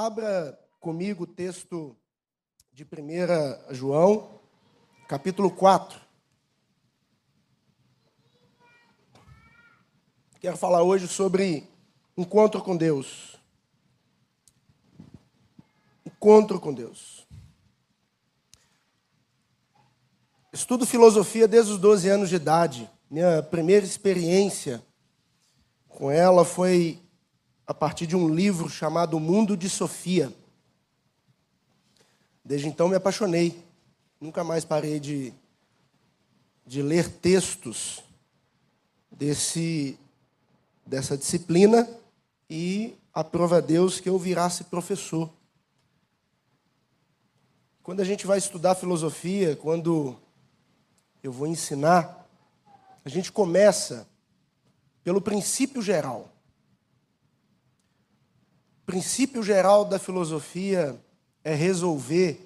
Abra comigo o texto de 1 João, capítulo 4. Quero falar hoje sobre encontro com Deus. Encontro com Deus. Estudo filosofia desde os 12 anos de idade. Minha primeira experiência com ela foi a partir de um livro chamado Mundo de Sofia. Desde então me apaixonei. Nunca mais parei de, de ler textos desse, dessa disciplina e aprova a Deus que eu virasse professor. Quando a gente vai estudar filosofia, quando eu vou ensinar, a gente começa pelo princípio geral. Princípio geral da filosofia é resolver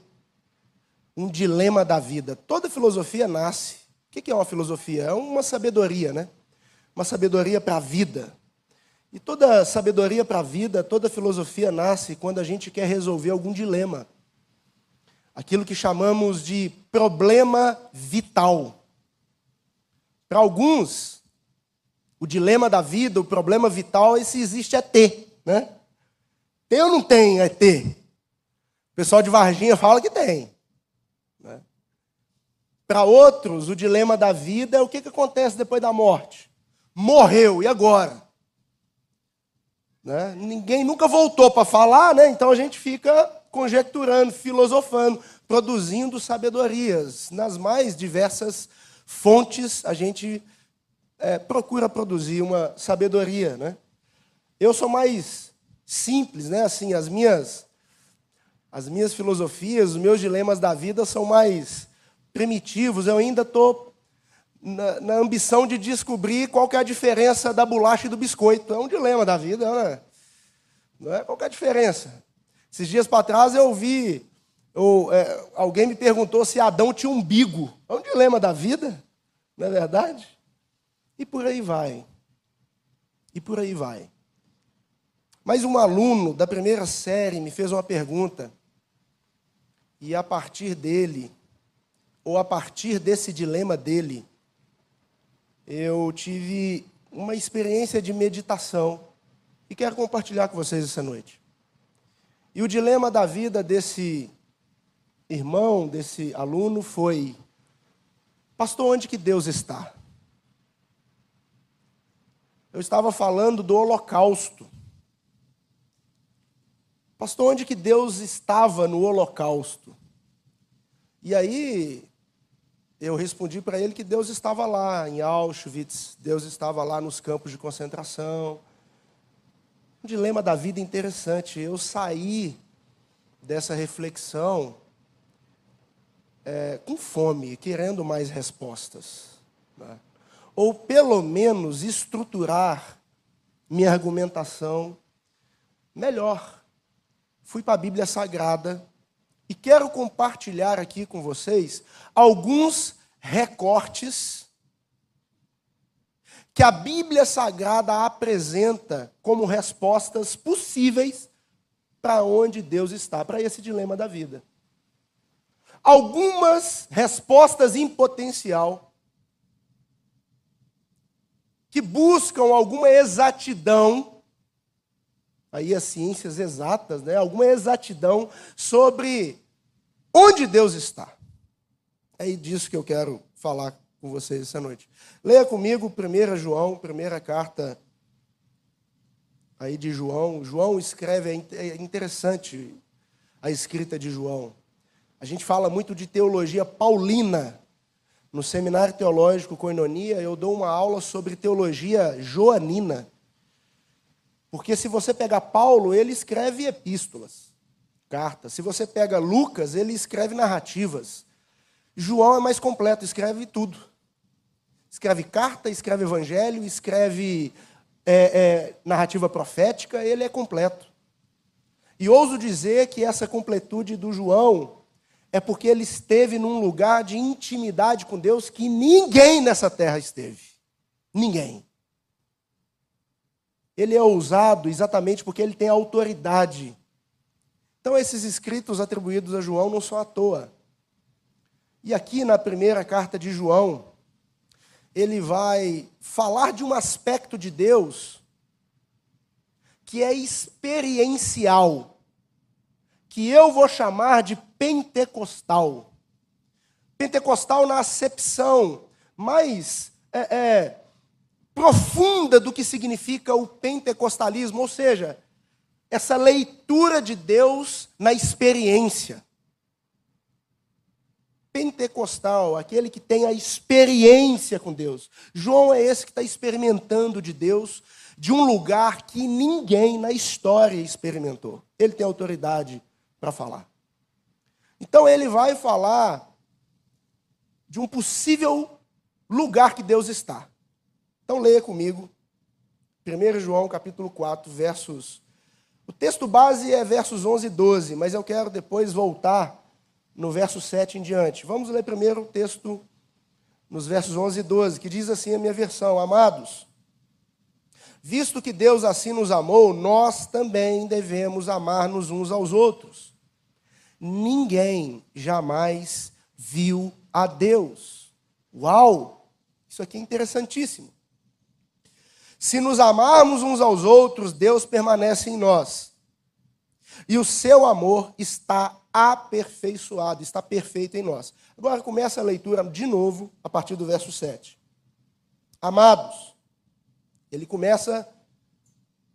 um dilema da vida. Toda filosofia nasce. O que é uma filosofia? É uma sabedoria, né? Uma sabedoria para a vida. E toda sabedoria para a vida, toda filosofia nasce quando a gente quer resolver algum dilema. Aquilo que chamamos de problema vital. Para alguns, o dilema da vida, o problema vital é se existe ET, né? Tem ou não tem ET? O pessoal de Varginha fala que tem. Né? Para outros, o dilema da vida é o que, que acontece depois da morte. Morreu, e agora? Né? Ninguém nunca voltou para falar, né? então a gente fica conjecturando, filosofando, produzindo sabedorias. Nas mais diversas fontes, a gente é, procura produzir uma sabedoria. Né? Eu sou mais simples, né? assim, as minhas as minhas filosofias, os meus dilemas da vida são mais primitivos. Eu ainda estou na, na, ambição de descobrir qual é a diferença da bolacha e do biscoito. É um dilema da vida, né? Não é? Qual é a diferença? Esses dias para trás eu ouvi, eu, é, alguém me perguntou se Adão tinha umbigo. É um dilema da vida, não é verdade? E por aí vai. E por aí vai. Mas um aluno da primeira série me fez uma pergunta e a partir dele, ou a partir desse dilema dele, eu tive uma experiência de meditação e quero compartilhar com vocês essa noite. E o dilema da vida desse irmão, desse aluno, foi: Pastor, onde que Deus está? Eu estava falando do holocausto. Pastor, onde que Deus estava no holocausto? E aí eu respondi para ele que Deus estava lá em Auschwitz, Deus estava lá nos campos de concentração. Um dilema da vida interessante. Eu saí dessa reflexão é, com fome, querendo mais respostas. Né? Ou pelo menos estruturar minha argumentação melhor fui para a Bíblia Sagrada e quero compartilhar aqui com vocês alguns recortes que a Bíblia Sagrada apresenta como respostas possíveis para onde Deus está, para esse dilema da vida. Algumas respostas em potencial que buscam alguma exatidão aí as ciências exatas, né? alguma exatidão sobre onde Deus está. É disso que eu quero falar com vocês essa noite. Leia comigo 1 João, primeira carta aí de João. João escreve, é, é interessante a escrita de João. A gente fala muito de teologia paulina. No seminário teológico Coinonia, eu dou uma aula sobre teologia joanina. Porque se você pegar Paulo, ele escreve epístolas, cartas. Se você pega Lucas, ele escreve narrativas. João é mais completo, escreve tudo. Escreve carta, escreve evangelho, escreve é, é, narrativa profética, ele é completo. E ouso dizer que essa completude do João é porque ele esteve num lugar de intimidade com Deus que ninguém nessa terra esteve. Ninguém. Ele é ousado exatamente porque ele tem autoridade Então, esses escritos atribuídos a João não são à toa. E aqui na primeira carta de João, ele vai falar de um aspecto de Deus que é experiencial, que eu vou chamar de pentecostal. Pentecostal na acepção mais é, é, profunda do que significa o pentecostalismo, ou seja, essa leitura de Deus na experiência. Pentecostal, aquele que tem a experiência com Deus. João é esse que está experimentando de Deus de um lugar que ninguém na história experimentou. Ele tem autoridade para falar. Então ele vai falar de um possível lugar que Deus está. Então leia comigo 1 João capítulo 4, versos o texto base é versos 11 e 12, mas eu quero depois voltar no verso 7 em diante. Vamos ler primeiro o texto nos versos 11 e 12, que diz assim a minha versão: Amados, visto que Deus assim nos amou, nós também devemos amar-nos uns aos outros. Ninguém jamais viu a Deus. Uau! Isso aqui é interessantíssimo. Se nos amarmos uns aos outros, Deus permanece em nós. E o seu amor está aperfeiçoado, está perfeito em nós. Agora começa a leitura de novo, a partir do verso 7. Amados, ele começa,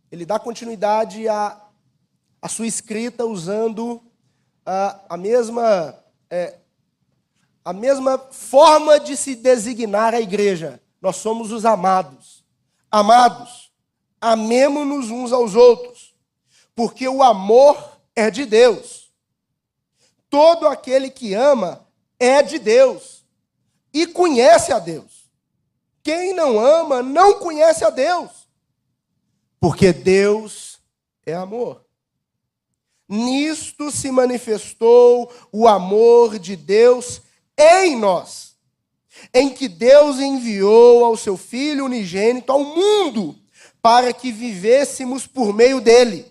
ele dá continuidade à, à sua escrita usando a, a mesma. É, a mesma forma de se designar a igreja. Nós somos os amados. Amados, amemo-nos uns aos outros, porque o amor é de Deus. Todo aquele que ama é de Deus e conhece a Deus. Quem não ama não conhece a Deus, porque Deus é amor. Nisto se manifestou o amor de Deus em nós em que Deus enviou ao seu Filho unigênito ao mundo para que vivêssemos por meio dele.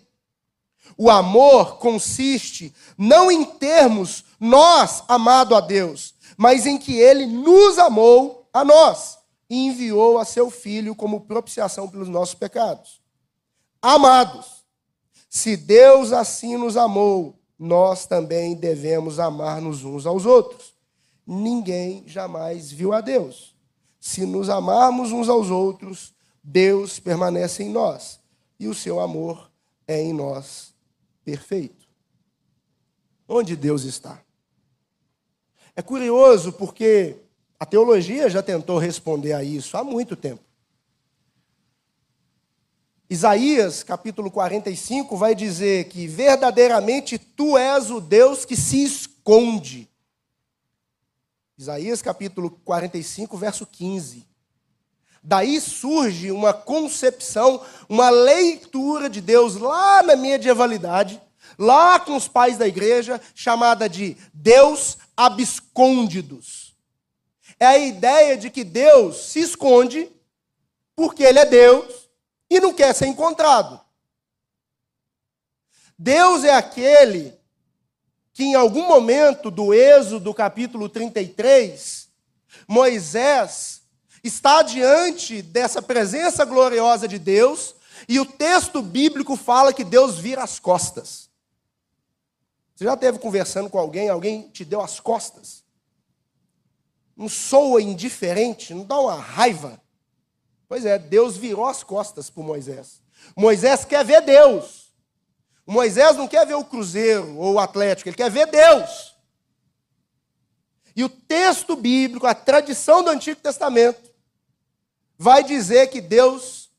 O amor consiste não em termos nós amado a Deus, mas em que ele nos amou a nós e enviou a seu Filho como propiciação pelos nossos pecados. Amados, se Deus assim nos amou, nós também devemos amar-nos uns aos outros ninguém jamais viu a Deus. Se nos amarmos uns aos outros, Deus permanece em nós e o seu amor é em nós perfeito. Onde Deus está? É curioso porque a teologia já tentou responder a isso há muito tempo. Isaías, capítulo 45, vai dizer que verdadeiramente tu és o Deus que se esconde Isaías capítulo 45, verso 15. Daí surge uma concepção, uma leitura de Deus lá na medievalidade, lá com os pais da igreja, chamada de Deus abscôndidos. É a ideia de que Deus se esconde porque Ele é Deus e não quer ser encontrado. Deus é aquele que em algum momento do Êxodo capítulo 33, Moisés está diante dessa presença gloriosa de Deus e o texto bíblico fala que Deus vira as costas. Você já esteve conversando com alguém, alguém te deu as costas? Não soa indiferente, não dá uma raiva? Pois é, Deus virou as costas para Moisés. Moisés quer ver Deus. O Moisés não quer ver o Cruzeiro ou o Atlético, ele quer ver Deus. E o texto bíblico, a tradição do Antigo Testamento, vai dizer que Deus,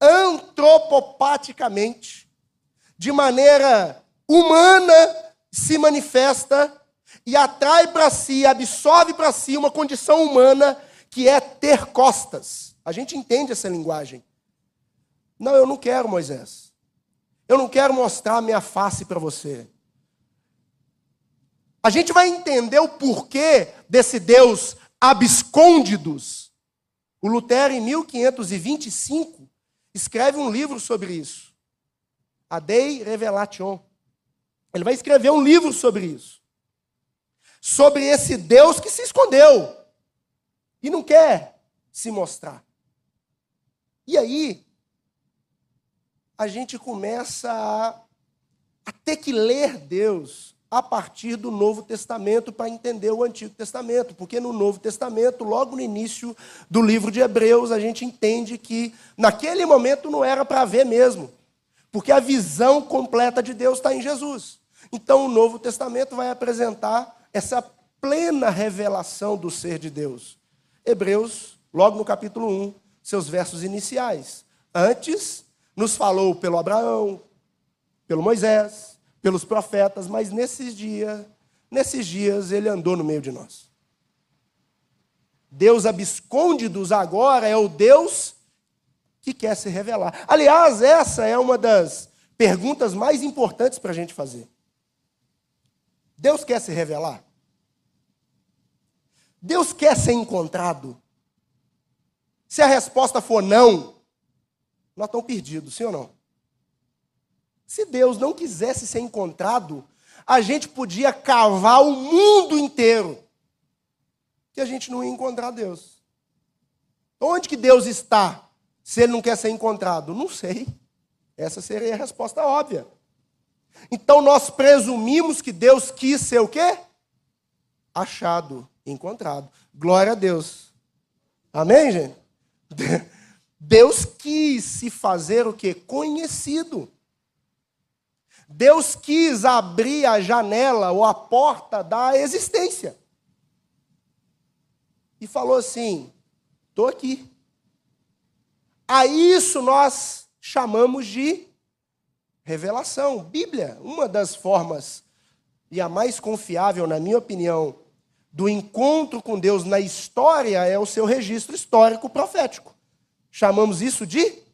antropopaticamente, de maneira humana, se manifesta e atrai para si, absorve para si uma condição humana que é ter costas. A gente entende essa linguagem. Não, eu não quero, Moisés. Eu não quero mostrar a minha face para você. A gente vai entender o porquê desse Deus abscôndidos. O Lutero, em 1525, escreve um livro sobre isso. A Dei Revelation. Ele vai escrever um livro sobre isso. Sobre esse Deus que se escondeu e não quer se mostrar. E aí, a gente começa a, a ter que ler Deus a partir do Novo Testamento para entender o Antigo Testamento, porque no Novo Testamento, logo no início do livro de Hebreus, a gente entende que naquele momento não era para ver mesmo, porque a visão completa de Deus está em Jesus. Então o Novo Testamento vai apresentar essa plena revelação do ser de Deus. Hebreus, logo no capítulo 1, seus versos iniciais. Antes, nos falou pelo Abraão, pelo Moisés, pelos profetas, mas nesses dias, nesses dias ele andou no meio de nós. Deus absconde-dos agora é o Deus que quer se revelar. Aliás, essa é uma das perguntas mais importantes para a gente fazer. Deus quer se revelar? Deus quer ser encontrado? Se a resposta for não, nós estamos perdidos, sim ou não? Se Deus não quisesse ser encontrado, a gente podia cavar o mundo inteiro, que a gente não ia encontrar Deus. Onde que Deus está se ele não quer ser encontrado? Não sei. Essa seria a resposta óbvia. Então nós presumimos que Deus quis ser o quê? Achado, encontrado. Glória a Deus. Amém, gente? Deus quis se fazer o que? Conhecido. Deus quis abrir a janela ou a porta da existência. E falou assim: estou aqui. A isso nós chamamos de revelação. Bíblia, uma das formas, e a mais confiável, na minha opinião, do encontro com Deus na história é o seu registro histórico profético. Chamamos isso de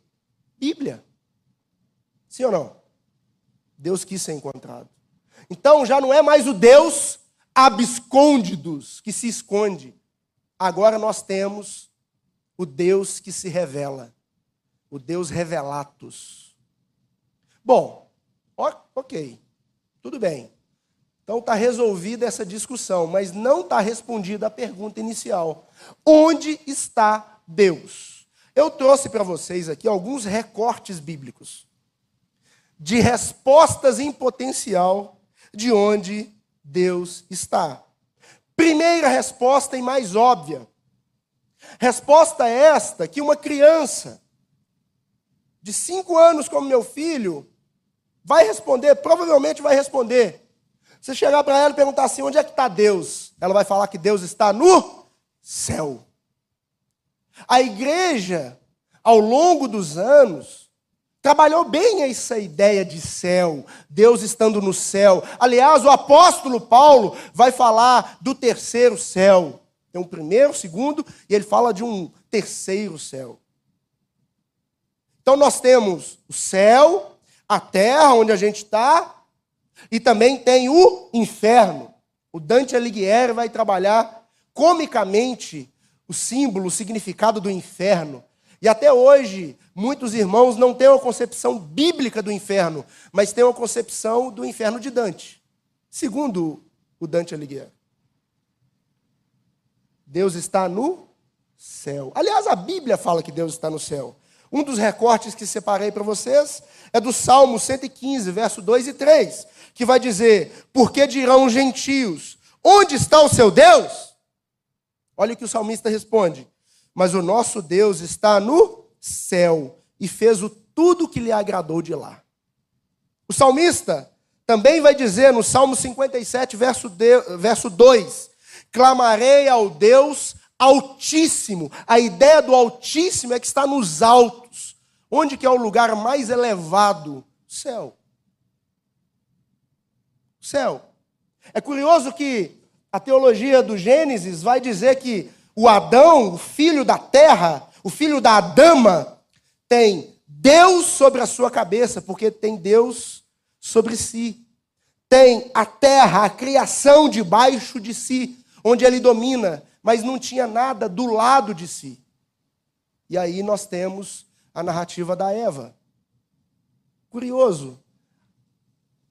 Bíblia. Sim ou não? Deus quis ser encontrado. Então já não é mais o Deus abscôndidos que se esconde. Agora nós temos o Deus que se revela. O Deus revelatus. Bom, ok, tudo bem. Então está resolvida essa discussão, mas não está respondida a pergunta inicial: onde está Deus? Eu trouxe para vocês aqui alguns recortes bíblicos de respostas em potencial de onde Deus está. Primeira resposta e mais óbvia. Resposta esta que uma criança de cinco anos como meu filho vai responder, provavelmente vai responder. Você chegar para ela e perguntar assim: onde é que está Deus? Ela vai falar que Deus está no céu. A igreja, ao longo dos anos, trabalhou bem essa ideia de céu, Deus estando no céu. Aliás, o apóstolo Paulo vai falar do terceiro céu. Tem um primeiro, segundo, e ele fala de um terceiro céu. Então nós temos o céu, a terra onde a gente está, e também tem o inferno. O Dante Alighieri vai trabalhar comicamente o símbolo, o significado do inferno. E até hoje, muitos irmãos não têm uma concepção bíblica do inferno, mas têm uma concepção do inferno de Dante, segundo o Dante Alighieri. Deus está no céu. Aliás, a Bíblia fala que Deus está no céu. Um dos recortes que separei para vocês é do Salmo 115, verso 2 e 3, que vai dizer: Porque dirão os gentios, onde está o seu Deus? Olha o que o salmista responde: Mas o nosso Deus está no céu e fez o tudo que lhe agradou de lá. O salmista também vai dizer no Salmo 57, verso, de, verso 2: Clamarei ao Deus Altíssimo. A ideia do Altíssimo é que está nos altos. Onde que é o lugar mais elevado? Céu. Céu. É curioso que a teologia do Gênesis vai dizer que o Adão, o filho da terra, o filho da Adama, tem Deus sobre a sua cabeça, porque tem Deus sobre si. Tem a terra, a criação debaixo de si, onde ele domina mas não tinha nada do lado de si. E aí nós temos a narrativa da Eva. Curioso.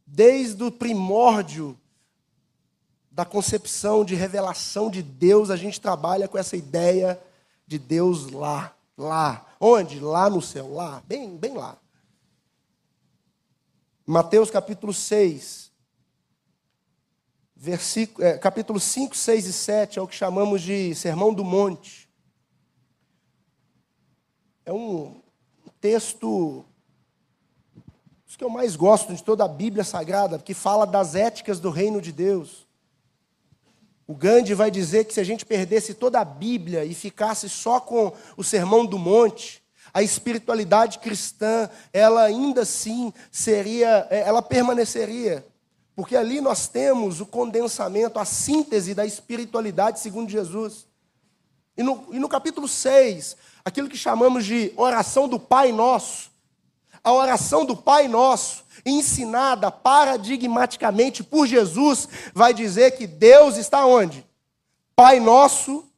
Desde o primórdio da concepção de revelação de Deus, a gente trabalha com essa ideia de Deus lá, lá. Onde? Lá no céu, lá, bem, bem lá. Mateus capítulo 6, versículo, é, capítulo 5, 6 e 7 é o que chamamos de Sermão do Monte. É um texto que eu mais gosto de toda a Bíblia Sagrada, que fala das éticas do reino de Deus. O Gandhi vai dizer que se a gente perdesse toda a Bíblia e ficasse só com o Sermão do Monte, a espiritualidade cristã, ela ainda assim seria, é, ela permaneceria. Porque ali nós temos o condensamento, a síntese da espiritualidade segundo Jesus. E no, e no capítulo 6, aquilo que chamamos de oração do Pai Nosso, a oração do Pai Nosso, ensinada paradigmaticamente por Jesus, vai dizer que Deus está onde? Pai nosso,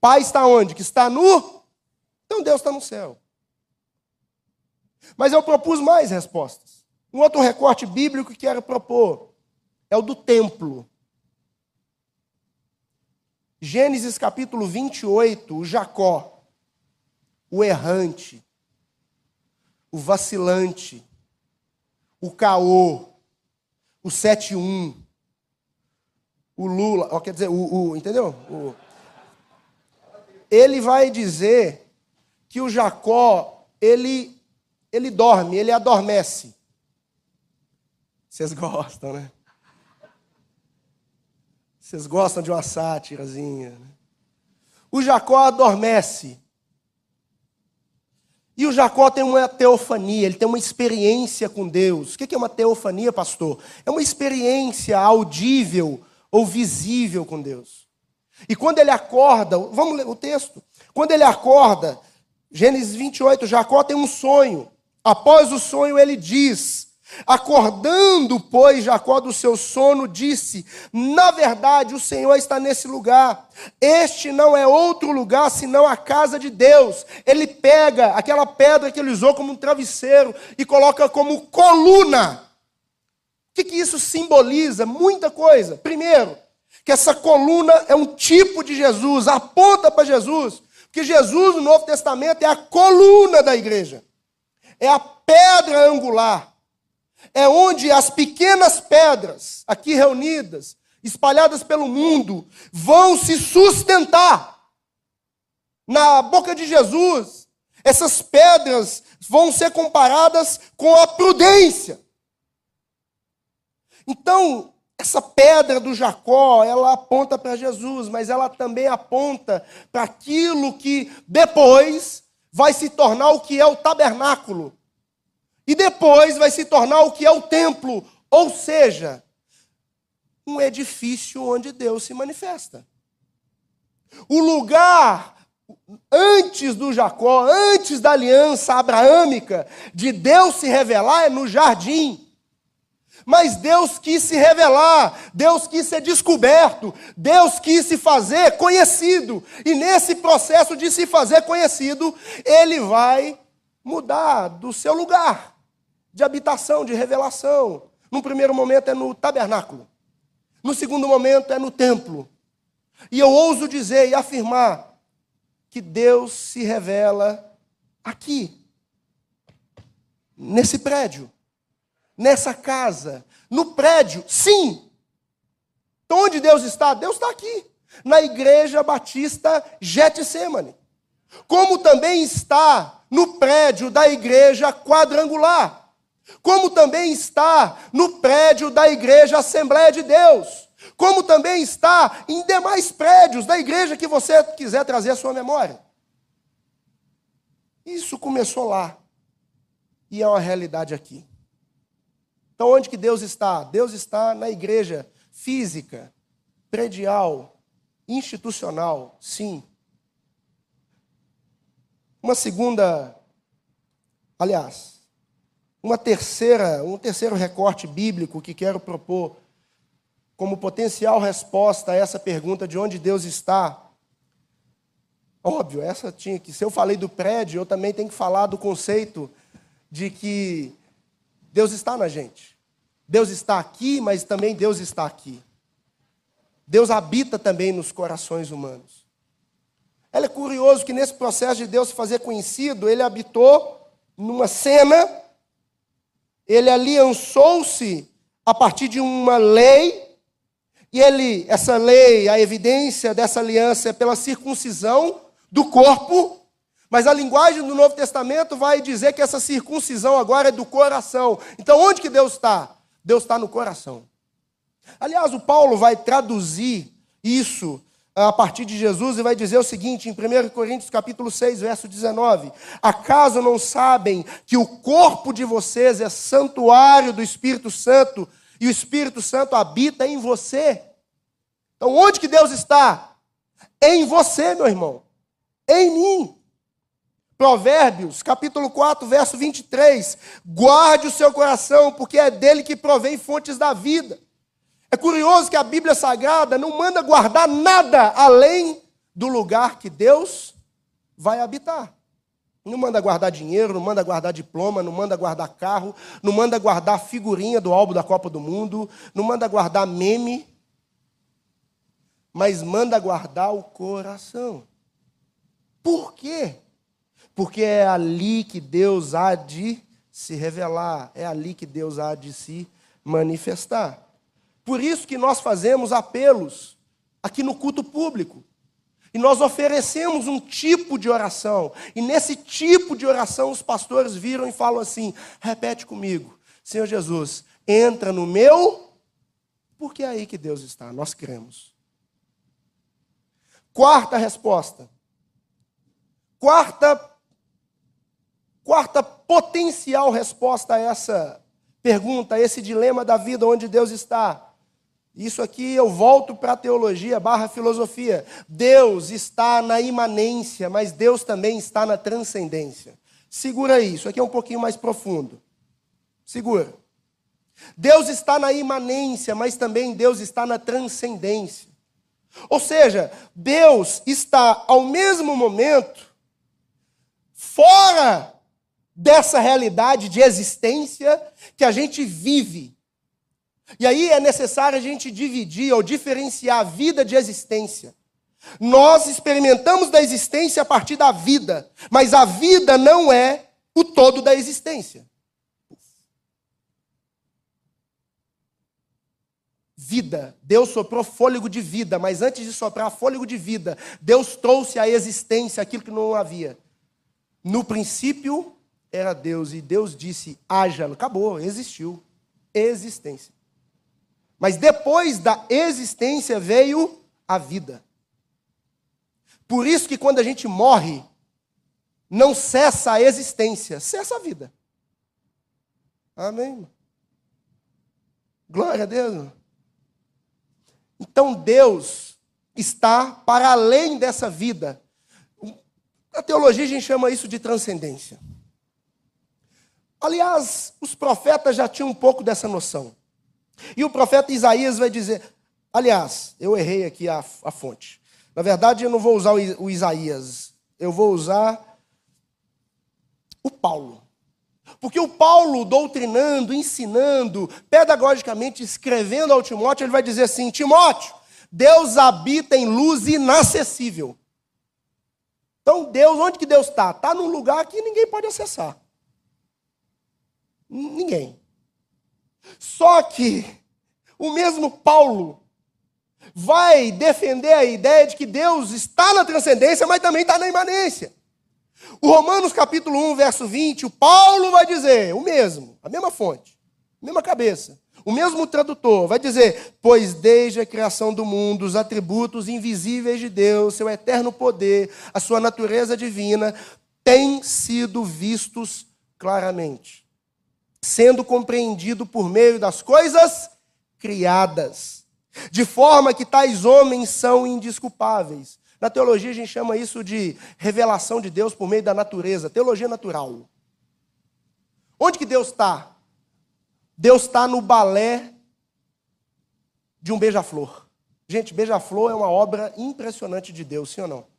Pai está onde? Que está no. Então Deus está no céu. Mas eu propus mais respostas. Um outro recorte bíblico que quero propor é o do templo. Gênesis capítulo 28, o Jacó, o errante, o vacilante, o caô, o 7-1, o Lula, ó, quer dizer, o, o entendeu? O, ele vai dizer que o Jacó, ele, ele dorme, ele adormece. Vocês gostam, né? Vocês gostam de uma sátirazinha. Né? O Jacó adormece. E o Jacó tem uma teofania, ele tem uma experiência com Deus. O que é uma teofania, pastor? É uma experiência audível ou visível com Deus. E quando ele acorda, vamos ler o texto. Quando ele acorda, Gênesis 28, Jacó tem um sonho. Após o sonho, ele diz: Acordando, pois, Jacó do seu sono, disse: Na verdade, o Senhor está nesse lugar. Este não é outro lugar senão a casa de Deus. Ele pega aquela pedra que ele usou como um travesseiro e coloca como coluna. O que, que isso simboliza? Muita coisa. Primeiro, que essa coluna é um tipo de Jesus, aponta para Jesus. Porque Jesus, no Novo Testamento, é a coluna da igreja, é a pedra angular é onde as pequenas pedras, aqui reunidas, espalhadas pelo mundo, vão se sustentar. Na boca de Jesus, essas pedras vão ser comparadas com a prudência. Então, essa pedra do Jacó, ela aponta para Jesus, mas ela também aponta para aquilo que depois vai se tornar o que é o tabernáculo e depois vai se tornar o que é o templo, ou seja, um edifício onde Deus se manifesta. O lugar antes do Jacó, antes da aliança abraâmica, de Deus se revelar é no jardim. Mas Deus quis se revelar, Deus quis ser descoberto, Deus quis se fazer conhecido. E nesse processo de se fazer conhecido, ele vai mudar do seu lugar de habitação, de revelação. Num primeiro momento é no tabernáculo, no segundo momento é no templo. E eu ouso dizer e afirmar que Deus se revela aqui, nesse prédio, nessa casa, no prédio, sim. Então, onde Deus está? Deus está aqui, na Igreja Batista Getsemane. Como também está no prédio da Igreja Quadrangular como também está no prédio da Igreja Assembleia de Deus, como também está em demais prédios da igreja que você quiser trazer à sua memória. Isso começou lá e é uma realidade aqui. Então, onde que Deus está? Deus está na igreja física, predial, institucional, sim. Uma segunda, aliás, uma terceira, um terceiro recorte bíblico que quero propor como potencial resposta a essa pergunta de onde Deus está. Óbvio, essa tinha que. Se eu falei do prédio, eu também tenho que falar do conceito de que Deus está na gente. Deus está aqui, mas também Deus está aqui. Deus habita também nos corações humanos. Ela é curioso que nesse processo de Deus se fazer conhecido, ele habitou numa cena, ele aliançou-se a partir de uma lei, e ele, essa lei, a evidência dessa aliança é pela circuncisão do corpo, mas a linguagem do Novo Testamento vai dizer que essa circuncisão agora é do coração. Então, onde que Deus está? Deus está no coração. Aliás, o Paulo vai traduzir isso a partir de Jesus e vai dizer o seguinte em 1 Coríntios capítulo 6, verso 19: Acaso não sabem que o corpo de vocês é santuário do Espírito Santo e o Espírito Santo habita em você? Então, onde que Deus está? Em você, meu irmão. Em mim. Provérbios, capítulo 4, verso 23. Guarde o seu coração, porque é dele que provém fontes da vida. É curioso que a Bíblia Sagrada não manda guardar nada além do lugar que Deus vai habitar. Não manda guardar dinheiro, não manda guardar diploma, não manda guardar carro, não manda guardar figurinha do álbum da Copa do Mundo, não manda guardar meme, mas manda guardar o coração. Por quê? Porque é ali que Deus há de se revelar, é ali que Deus há de se manifestar. Por isso que nós fazemos apelos aqui no culto público. E nós oferecemos um tipo de oração. E nesse tipo de oração os pastores viram e falam assim: repete comigo, Senhor Jesus, entra no meu, porque é aí que Deus está, nós cremos. Quarta resposta. Quarta, quarta potencial resposta a essa pergunta, a esse dilema da vida onde Deus está. Isso aqui eu volto para a teologia barra filosofia. Deus está na imanência, mas Deus também está na transcendência. Segura aí, isso aqui é um pouquinho mais profundo. Segura. Deus está na imanência, mas também Deus está na transcendência. Ou seja, Deus está ao mesmo momento fora dessa realidade de existência que a gente vive e aí é necessário a gente dividir ou diferenciar a vida de existência. Nós experimentamos da existência a partir da vida, mas a vida não é o todo da existência. Vida. Deus soprou fôlego de vida, mas antes de soprar fôlego de vida, Deus trouxe à existência aquilo que não havia. No princípio era Deus, e Deus disse: haja. Acabou, existiu. Existência. Mas depois da existência veio a vida. Por isso que quando a gente morre, não cessa a existência, cessa a vida. Amém? Glória a Deus. Então Deus está para além dessa vida. Na teologia a gente chama isso de transcendência. Aliás, os profetas já tinham um pouco dessa noção. E o profeta Isaías vai dizer: aliás, eu errei aqui a, a fonte. Na verdade, eu não vou usar o, Isaías, eu vou usar o Paulo. Porque o Paulo, doutrinando, ensinando, pedagogicamente escrevendo ao Timóteo, ele vai dizer assim: Timóteo, Deus habita em luz inacessível. Então, Deus, onde que Deus está? Está num lugar que ninguém pode acessar. Ninguém. Só que o mesmo Paulo vai defender a ideia de que Deus está na transcendência, mas também está na imanência. O Romanos capítulo 1, verso 20, o Paulo vai dizer o mesmo, a mesma fonte, a mesma cabeça. O mesmo tradutor vai dizer: Pois desde a criação do mundo, os atributos invisíveis de Deus, seu eterno poder, a sua natureza divina, têm sido vistos claramente sendo compreendido por meio das coisas criadas, de forma que tais homens são indisculpáveis. Na teologia a gente chama isso de revelação de Deus por meio da natureza, teologia natural. Onde que Deus está? Deus está no balé de um beija-flor. Gente, beija-flor é uma obra impressionante de Deus, sim ou não?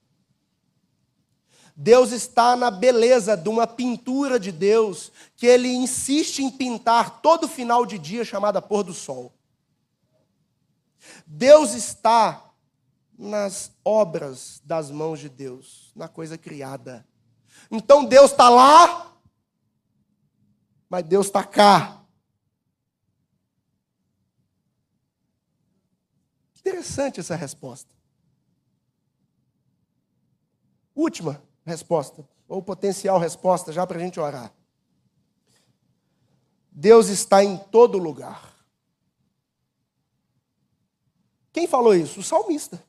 Deus está na beleza de uma pintura de Deus que ele insiste em pintar todo final de dia chamada pôr do sol. Deus está nas obras das mãos de Deus, na coisa criada. Então Deus está lá, mas Deus está cá. Interessante essa resposta. Última resposta, ou potencial resposta, já para a gente orar. Deus está em todo lugar. Quem falou isso? O salmista.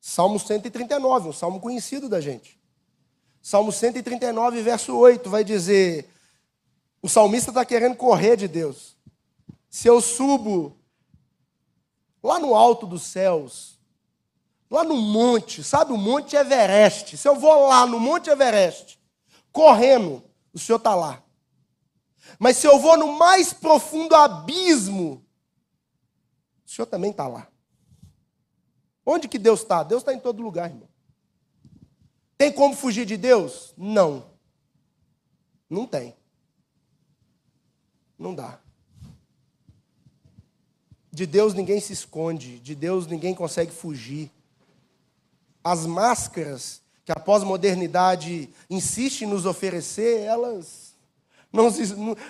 Salmo 139, um salmo conhecido da gente. Salmo 139, verso 8, vai dizer: o salmista está querendo correr de Deus. Se eu subo lá no alto dos céus, lá no monte, sabe o Monte Everest, se eu vou lá no Monte Everest, correndo, o Senhor está lá. Mas se eu vou no mais profundo abismo, o Senhor também está lá. Onde que Deus está? Deus está em todo lugar, irmão. Tem como fugir de Deus? Não. Não tem. Não dá. De Deus ninguém se esconde, de Deus ninguém consegue fugir. As máscaras que a pós-modernidade insiste em nos oferecer, elas não,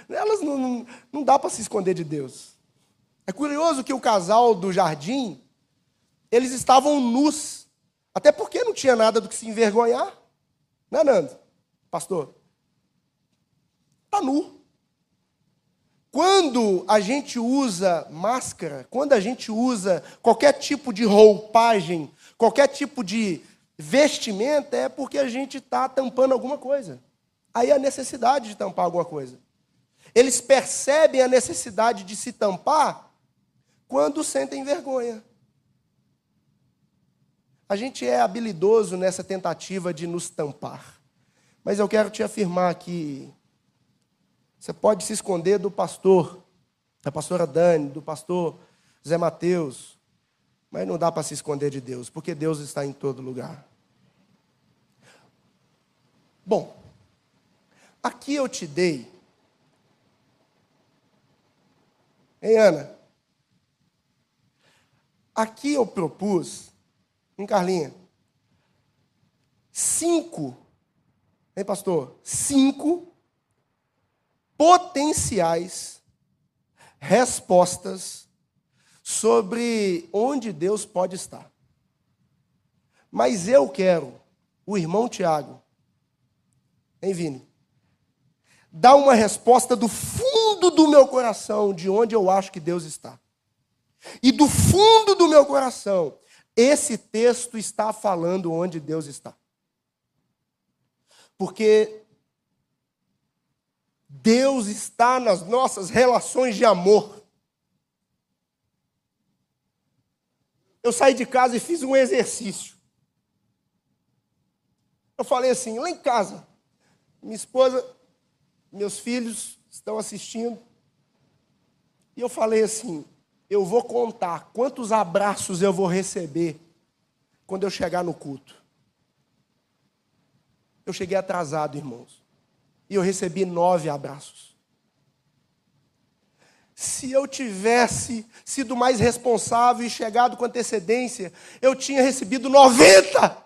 elas não, não, não dá para se esconder de Deus. É curioso que o casal do jardim, eles estavam nus, até porque não tinha nada do que se envergonhar. Né, Nando? Pastor? Está nu. Quando a gente usa máscara, quando a gente usa qualquer tipo de roupagem, qualquer tipo de vestimenta, é porque a gente está tampando alguma coisa. Aí a necessidade de tampar alguma coisa. Eles percebem a necessidade de se tampar quando sentem vergonha. A gente é habilidoso nessa tentativa de nos tampar. Mas eu quero te afirmar que você pode se esconder do pastor, da pastora Dani, do pastor Zé Mateus, mas não dá para se esconder de Deus, porque Deus está em todo lugar. Bom, aqui eu te dei. Hein, Ana? Aqui eu propus, em Carlinha, cinco, hein, pastor? Cinco potenciais respostas sobre onde Deus pode estar. Mas eu quero, o irmão Tiago, hein, Vini? Dar uma resposta do fundo do meu coração de onde eu acho que Deus está. E do fundo do meu coração, esse texto está falando onde Deus está. Porque Deus está nas nossas relações de amor. Eu saí de casa e fiz um exercício. Eu falei assim, lá em casa, minha esposa, meus filhos estão assistindo. E eu falei assim: eu vou contar quantos abraços eu vou receber quando eu chegar no culto. Eu cheguei atrasado, irmãos e eu recebi nove abraços. Se eu tivesse sido mais responsável e chegado com antecedência, eu tinha recebido 90.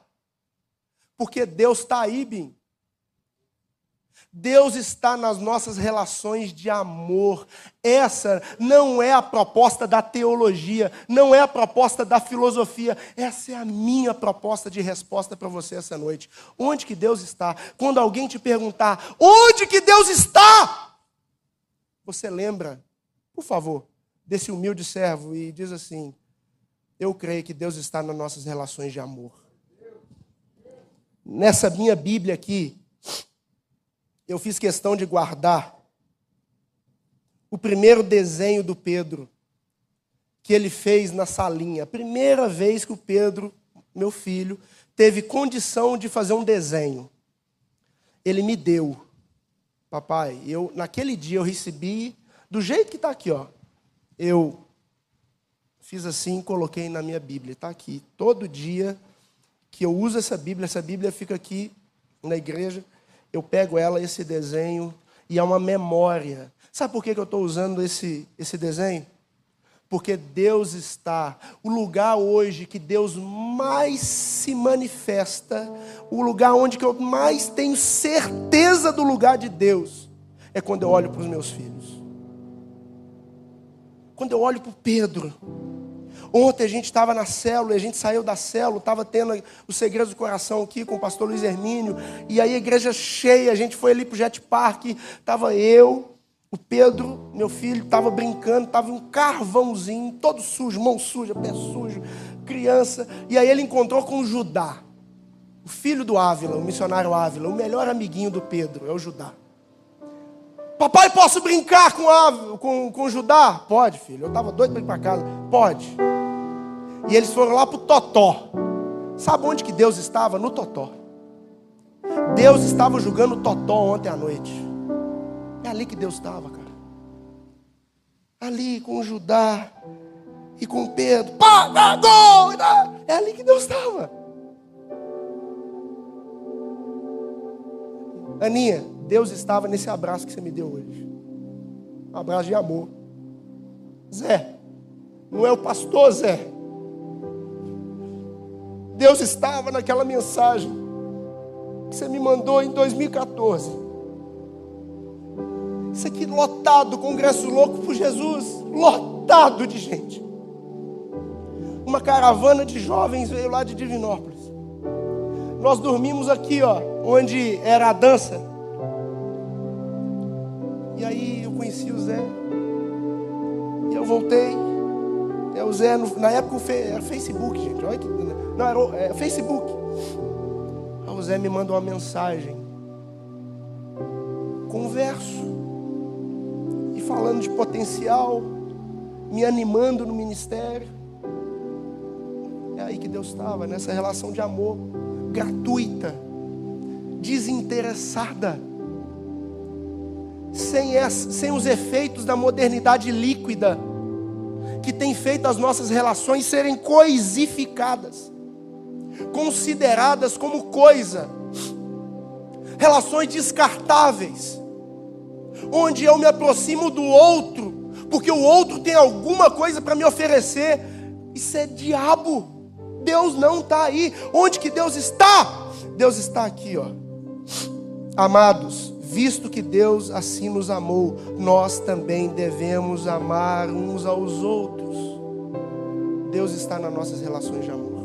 Porque Deus está aí, Bim. Deus está nas nossas relações de amor. Essa não é a proposta da teologia, não é a proposta da filosofia. Essa é a minha proposta de resposta para você essa noite. Onde que Deus está? Quando alguém te perguntar: "Onde que Deus está?" Você lembra, por favor, desse humilde servo e diz assim: "Eu creio que Deus está nas nossas relações de amor." Nessa minha Bíblia aqui, eu fiz questão de guardar o primeiro desenho do Pedro que ele fez na salinha. A primeira vez que o Pedro, meu filho, teve condição de fazer um desenho. Ele me deu. Papai, eu naquele dia eu recebi do jeito que está aqui, ó. Eu fiz assim, coloquei na minha Bíblia, está aqui. Todo dia que eu uso essa Bíblia, essa Bíblia fica aqui na igreja, eu pego ela, esse desenho, e é uma memória. Sabe por que eu estou usando esse, esse desenho? Porque Deus está, o lugar hoje que Deus mais se manifesta, o lugar onde eu mais tenho certeza do lugar de Deus, é quando eu olho para os meus filhos. Quando eu olho para o Pedro. Ontem a gente estava na célula, a gente saiu da célula, estava tendo os segredos do coração aqui com o pastor Luiz Hermínio, e aí a igreja cheia, a gente foi ali para o Jet Park, estava eu, o Pedro, meu filho, estava brincando, estava um carvãozinho, todo sujo, mão suja, pé sujo, criança. E aí ele encontrou com o Judá, o filho do Ávila, o missionário Ávila, o melhor amiguinho do Pedro, é o Judá. Papai, posso brincar com, Ávila, com, com o Judá? Pode, filho. Eu estava doido para ir para casa. Pode. E eles foram lá para o Totó. Sabe onde que Deus estava? No Totó. Deus estava jogando Totó ontem à noite. É ali que Deus estava, cara. Ali com Judá e com Pedro. Pá, dá, gol! Dá. É ali que Deus estava. Aninha, Deus estava nesse abraço que você me deu hoje. Um abraço de amor. Zé, não é o pastor Zé. Deus estava naquela mensagem que você me mandou em 2014. Isso aqui lotado, congresso louco por Jesus, lotado de gente. Uma caravana de jovens veio lá de Divinópolis. Nós dormimos aqui, ó, onde era a dança. E aí eu conheci o Zé. E eu voltei. É o Zé, na época era Facebook, gente. Olha que, não, era é, Facebook. Aí o Zé me mandou uma mensagem. Converso falando de potencial, me animando no ministério. É aí que Deus estava, nessa relação de amor gratuita, desinteressada, sem, essa, sem os efeitos da modernidade líquida, que tem feito as nossas relações serem coisificadas, consideradas como coisa, relações descartáveis onde eu me aproximo do outro, porque o outro tem alguma coisa para me oferecer. Isso é diabo. Deus não está aí. Onde que Deus está? Deus está aqui, ó. Amados, visto que Deus assim nos amou, nós também devemos amar uns aos outros. Deus está nas nossas relações de amor.